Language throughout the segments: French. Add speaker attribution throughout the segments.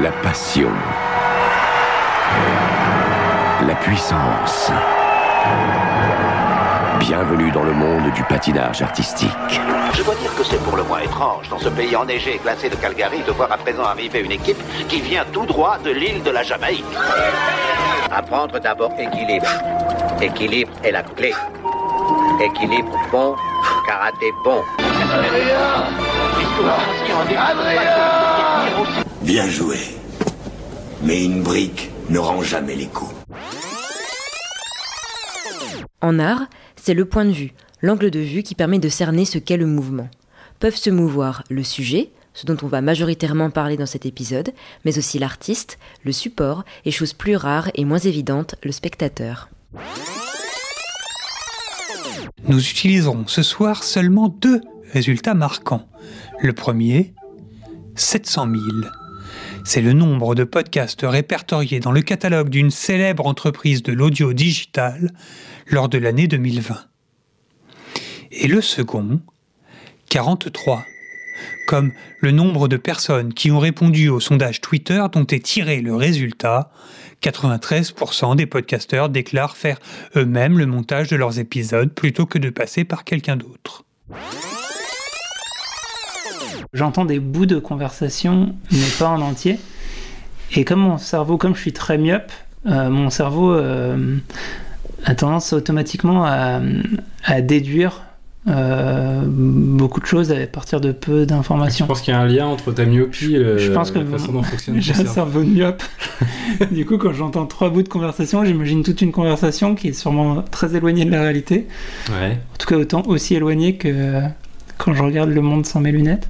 Speaker 1: La passion. La puissance. Bienvenue dans le monde du patinage artistique.
Speaker 2: Je dois dire que c'est pour le moins étrange, dans ce pays enneigé et glacé de Calgary, de voir à présent arriver une équipe qui vient tout droit de l'île de la Jamaïque. Apprendre d'abord équilibre. Équilibre est la clé. Équilibre bon, karaté bon.
Speaker 3: Bien joué. Mais une brique ne rend jamais les coups.
Speaker 4: En art, c'est le point de vue, l'angle de vue qui permet de cerner ce qu'est le mouvement. Peuvent se mouvoir le sujet, ce dont on va majoritairement parler dans cet épisode, mais aussi l'artiste, le support et chose plus rare et moins évidente, le spectateur.
Speaker 5: Nous utiliserons ce soir seulement deux résultats marquants. Le premier, 700 000. C'est le nombre de podcasts répertoriés dans le catalogue d'une célèbre entreprise de l'audio digital lors de l'année 2020. Et le second, 43, comme le nombre de personnes qui ont répondu au sondage Twitter dont est tiré le résultat, 93% des podcasteurs déclarent faire eux-mêmes le montage de leurs épisodes plutôt que de passer par quelqu'un d'autre.
Speaker 6: J'entends des bouts de conversation, mais pas en entier. Et comme mon cerveau, comme je suis très myope, euh, mon cerveau euh, a tendance automatiquement à, à déduire euh, beaucoup de choses à partir de peu d'informations.
Speaker 7: Je pense qu'il y a un lien entre ta myopie et
Speaker 6: Je pense que
Speaker 7: la façon dont fonctionne
Speaker 6: j'ai un
Speaker 7: cerveau.
Speaker 6: cerveau myope. du coup, quand j'entends trois bouts de conversation, j'imagine toute une conversation qui est sûrement très éloignée de la réalité.
Speaker 7: Ouais.
Speaker 6: En tout cas, autant aussi éloignée que quand je regarde le monde sans mes lunettes.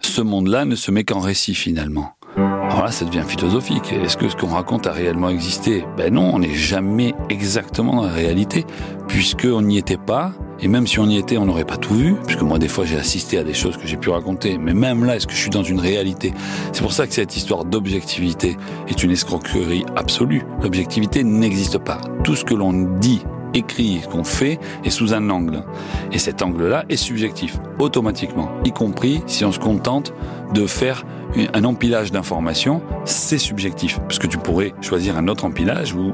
Speaker 8: ce monde-là ne se met qu'en récit finalement. Alors là, ça devient philosophique. Est-ce que ce qu'on raconte a réellement existé? Ben non, on n'est jamais exactement dans la réalité, puisqu'on n'y était pas. Et même si on y était, on n'aurait pas tout vu, puisque moi, des fois, j'ai assisté à des choses que j'ai pu raconter. Mais même là, est-ce que je suis dans une réalité? C'est pour ça que cette histoire d'objectivité est une escroquerie absolue. L'objectivité n'existe pas. Tout ce que l'on dit écrit, qu'on fait, est sous un angle. Et cet angle-là est subjectif, automatiquement, y compris si on se contente de faire un empilage d'informations, c'est subjectif, parce que tu pourrais choisir un autre empilage ou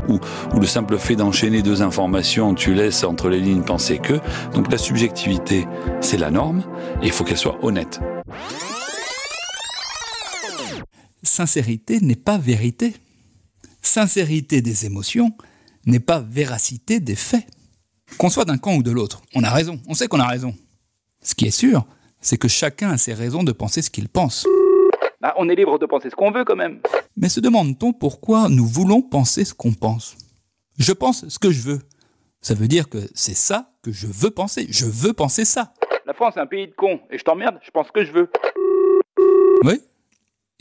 Speaker 8: le simple fait d'enchaîner deux informations, tu laisses entre les lignes penser que. Donc la subjectivité, c'est la norme, et il faut qu'elle soit honnête.
Speaker 9: Sincérité n'est pas vérité. Sincérité des émotions n'est pas véracité des faits. Qu'on soit d'un camp ou de l'autre, on a raison, on sait qu'on a raison. Ce qui est sûr, c'est que chacun a ses raisons de penser ce qu'il pense.
Speaker 10: Bah, on est libre de penser ce qu'on veut quand même.
Speaker 9: Mais se demande-t-on pourquoi nous voulons penser ce qu'on pense? Je pense ce que je veux. Ça veut dire que c'est ça que je veux penser. Je veux penser ça.
Speaker 10: La France est un pays de cons, et je t'emmerde, je pense ce que je veux.
Speaker 9: Oui?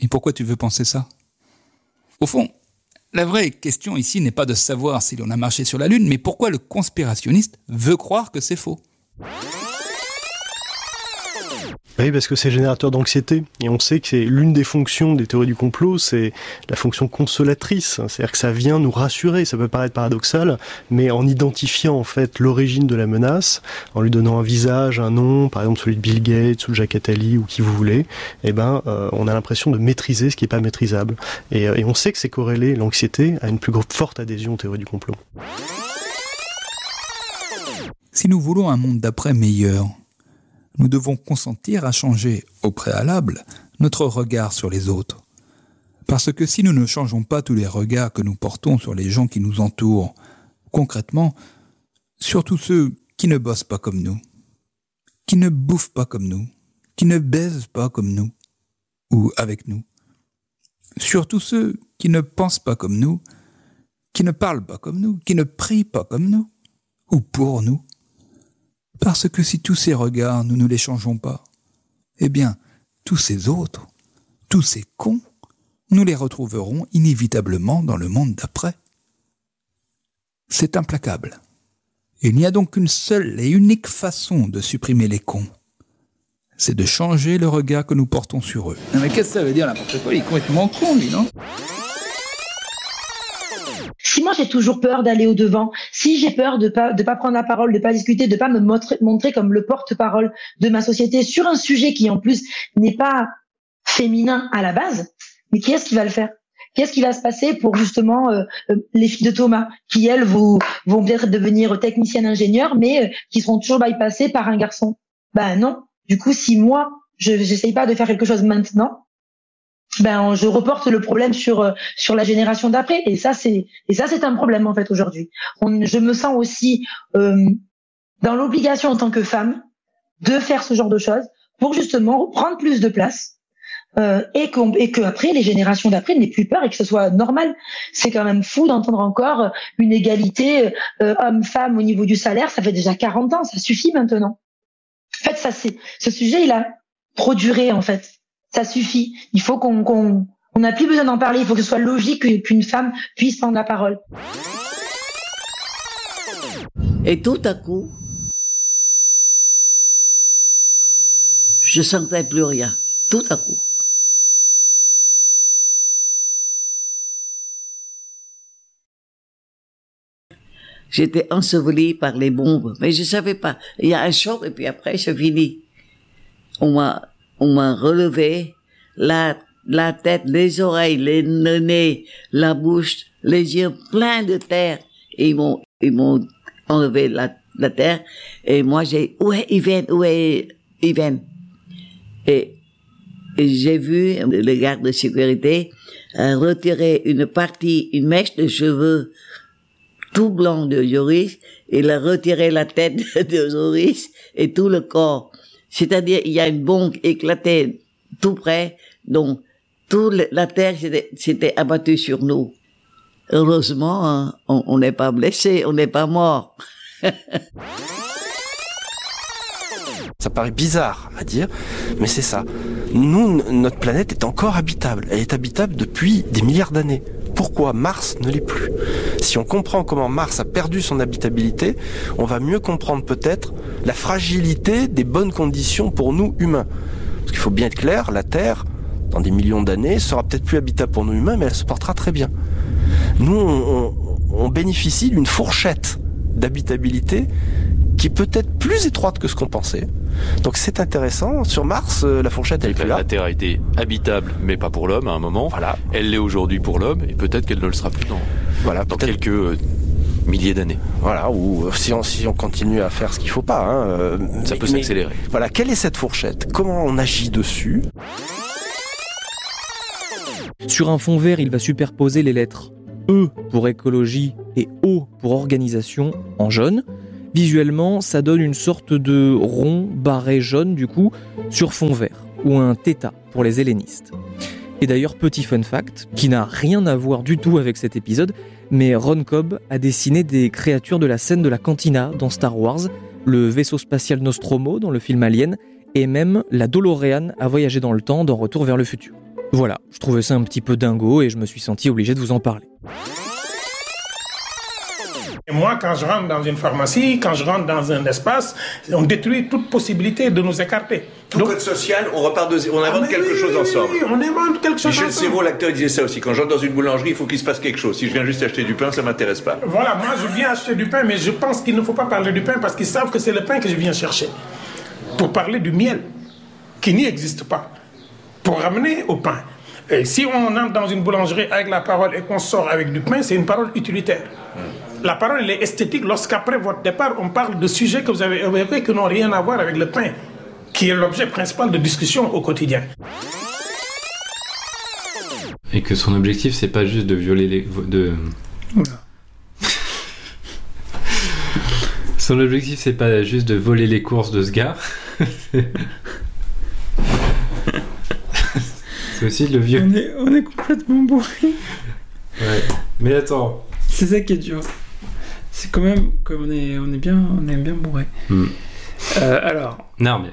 Speaker 9: Et pourquoi tu veux penser ça? Au fond, la vraie question ici n'est pas de savoir si l'on a marché sur la Lune, mais pourquoi le conspirationniste veut croire que c'est faux?
Speaker 11: Oui, parce que c'est générateur d'anxiété. Et on sait que c'est l'une des fonctions des théories du complot, c'est la fonction consolatrice. C'est-à-dire que ça vient nous rassurer. Ça peut paraître paradoxal, mais en identifiant en fait l'origine de la menace, en lui donnant un visage, un nom, par exemple celui de Bill Gates ou de Jacques Attali ou qui vous voulez, eh ben, euh, on a l'impression de maîtriser ce qui n'est pas maîtrisable. Et, euh, et on sait que c'est corrélé, l'anxiété, à une plus forte adhésion aux théories du complot.
Speaker 9: Si nous voulons un monde d'après meilleur, nous devons consentir à changer au préalable notre regard sur les autres. Parce que si nous ne changeons pas tous les regards que nous portons sur les gens qui nous entourent, concrètement, surtout ceux qui ne bossent pas comme nous, qui ne bouffent pas comme nous, qui ne baisent pas comme nous, ou avec nous, surtout ceux qui ne pensent pas comme nous, qui ne parlent pas comme nous, qui ne prient pas comme nous, ou pour nous, parce que si tous ces regards, nous ne les changeons pas, eh bien, tous ces autres, tous ces cons, nous les retrouverons inévitablement dans le monde d'après. C'est implacable. Il n'y a donc qu'une seule et unique façon de supprimer les cons. C'est de changer le regard que nous portons sur eux.
Speaker 12: Non mais qu'est-ce que ça veut dire n'importe quoi Il est complètement con lui, non? Si moi j'ai toujours peur d'aller au devant, si j'ai peur de pas de pas prendre la parole, de pas discuter, de pas me montrer, comme le porte-parole de ma société sur un sujet qui en plus n'est pas féminin à la base, mais qui est-ce qui va le faire? Qu'est-ce qui va se passer pour justement euh, euh, les filles de Thomas qui elles vont, vont peut-être devenir techniciennes ingénieurs, mais euh, qui seront toujours bypassées par un garçon? Ben non. Du coup, si moi je n'essaye pas de faire quelque chose maintenant, ben je reporte le problème sur sur la génération d'après et ça c'est et ça c'est un problème en fait aujourd'hui. Je me sens aussi dans l'obligation en tant que femme de faire ce genre de choses pour justement prendre plus de place euh, et qu'on et que après les générations d'après n'aient plus peur et que ce soit normal. C'est quand même fou d'entendre encore une égalité euh, homme-femme au niveau du salaire. Ça fait déjà 40 ans, ça suffit maintenant. En fait, ça c'est ce sujet il a produit en fait. Ça suffit. Il faut qu'on on n'a plus besoin d'en parler. Il faut que ce soit logique qu'une femme puisse prendre la parole.
Speaker 13: Et tout à coup, je sentais plus rien. Tout à coup. j'étais ensevelie par les bombes, mais je savais pas. Il y a un choc et puis après c'est fini. On m'a, on m'a relevé la, la tête, les oreilles, les, le nez, la bouche, les yeux pleins de terre. Ils m'ont, ils m'ont enlevé la, la terre. Et moi j'ai, est Yven, où est Yven? Et, et j'ai vu le garde de sécurité euh, retirer une partie, une mèche de cheveux tout blanc de Joris, il a retiré la tête de Joris et tout le corps. C'est-à-dire, il y a une bombe éclatée tout près, donc toute la terre s'était abattue sur nous. Heureusement, hein, on n'est pas blessé, on n'est pas mort.
Speaker 14: Ça paraît bizarre à dire, mais c'est ça. Nous, notre planète est encore habitable. Elle est habitable depuis des milliards d'années. Pourquoi Mars ne l'est plus Si on comprend comment Mars a perdu son habitabilité, on va mieux comprendre peut-être la fragilité des bonnes conditions pour nous humains. Parce qu'il faut bien être clair, la Terre, dans des millions d'années, sera peut-être plus habitable pour nous humains, mais elle se portera très bien. Nous, on, on bénéficie d'une fourchette d'habitabilité qui est peut-être plus étroite que ce qu'on pensait. Donc c'est intéressant. Sur Mars, euh, la fourchette elle est plus là.
Speaker 15: La Terre a été habitable, mais pas pour l'homme à un moment.
Speaker 14: Voilà.
Speaker 15: Elle l'est aujourd'hui pour l'homme, et peut-être qu'elle ne le sera plus dans,
Speaker 14: voilà,
Speaker 15: dans quelques euh, milliers d'années.
Speaker 14: Voilà, ou euh, si on, si on continue à faire ce qu'il faut pas. Hein,
Speaker 15: Ça peut s'accélérer.
Speaker 14: Voilà, quelle est cette fourchette? Comment on agit dessus?
Speaker 16: Sur un fond vert, il va superposer les lettres E pour écologie et O pour organisation en jaune. Visuellement, ça donne une sorte de rond barré jaune du coup sur fond vert, ou un θ pour les hellénistes. Et d'ailleurs, petit fun fact, qui n'a rien à voir du tout avec cet épisode, mais Ron Cobb a dessiné des créatures de la scène de la cantina dans Star Wars, le vaisseau spatial Nostromo dans le film Alien, et même la DeLorean a voyagé dans le temps dans Retour vers le futur. Voilà, je trouvais ça un petit peu dingo et je me suis senti obligé de vous en parler.
Speaker 17: Et moi, quand je rentre dans une pharmacie, quand je rentre dans un espace, on détruit toute possibilité de nous écarter.
Speaker 18: Tout code social, on repart de on invente
Speaker 17: Ah,
Speaker 18: quelque
Speaker 17: oui,
Speaker 18: chose ensemble.
Speaker 17: oui, on invente quelque chose
Speaker 18: Michel
Speaker 17: ensemble.
Speaker 18: Serrault, l'acteur, il disait ça aussi. Quand j'entre dans une boulangerie, il faut qu'il se passe quelque chose. Si je viens juste acheter du pain, ça m'intéresse pas.
Speaker 17: Voilà, moi je viens acheter du pain, mais je pense qu'il ne faut pas parler du pain parce qu'ils savent que c'est le pain que je viens chercher. Pour parler du miel, qui n'y existe pas. Pour ramener au pain. Et si on entre dans une boulangerie avec la parole et qu'on sort avec du pain, c'est une parole utilitaire. La parole elle est esthétique lorsqu'après votre départ, on parle de sujets que vous avez évoqués qui n'ont rien à voir avec le pain, qui est l'objet principal de discussion au quotidien.
Speaker 7: Et que son objectif, c'est pas juste de violer les. De... Son objectif, c'est pas juste de voler les courses de ce gars. c'est aussi de le vieux.
Speaker 6: On est, on est complètement bourré.
Speaker 7: Ouais. Mais attends.
Speaker 6: C'est ça qui est dur. C'est quand même est, on est bien, on est bien bourré.
Speaker 7: Hmm.
Speaker 6: Euh, alors,
Speaker 7: Non, mais.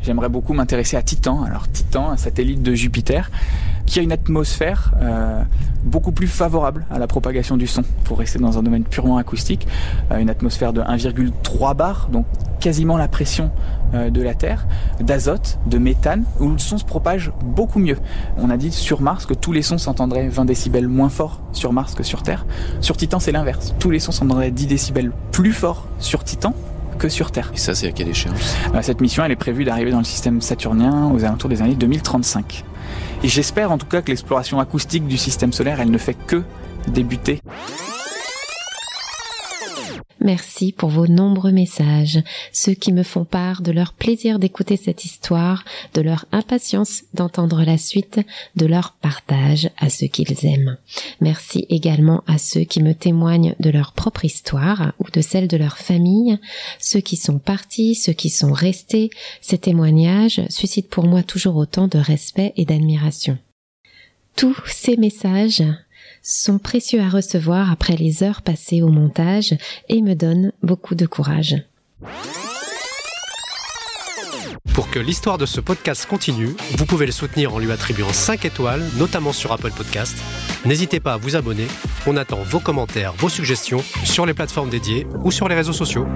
Speaker 19: J'aimerais beaucoup m'intéresser à Titan. Alors Titan, un satellite de Jupiter, qui a une atmosphère euh, beaucoup plus favorable à la propagation du son, pour rester dans un domaine purement acoustique. Euh, une atmosphère de 1,3 bar, donc quasiment la pression euh, de la Terre, d'azote, de méthane, où le son se propage beaucoup mieux. On a dit sur Mars que tous les sons s'entendraient 20 décibels moins fort sur Mars que sur Terre. Sur Titan, c'est l'inverse. Tous les sons s'entendraient 10 décibels plus fort sur Titan que sur Terre.
Speaker 15: Et ça, c'est à quelle échéance?
Speaker 19: Euh, Cette mission, elle est prévue d'arriver dans le système saturnien aux alentours des années 2035. Et j'espère en tout cas que l'exploration acoustique du système solaire, elle ne fait que débuter.
Speaker 20: Merci pour vos nombreux messages, ceux qui me font part de leur plaisir d'écouter cette histoire, de leur impatience d'entendre la suite, de leur partage à ceux qu'ils aiment. Merci également à ceux qui me témoignent de leur propre histoire ou de celle de leur famille, ceux qui sont partis, ceux qui sont restés. Ces témoignages suscitent pour moi toujours autant de respect et d'admiration. Tous ces messages sont précieux à recevoir après les heures passées au montage et me donnent beaucoup de courage.
Speaker 21: Pour que l'histoire de ce podcast continue, vous pouvez le soutenir en lui attribuant 5 étoiles, notamment sur Apple Podcast. N'hésitez pas à vous abonner. On attend vos commentaires, vos suggestions sur les plateformes dédiées ou sur les réseaux sociaux.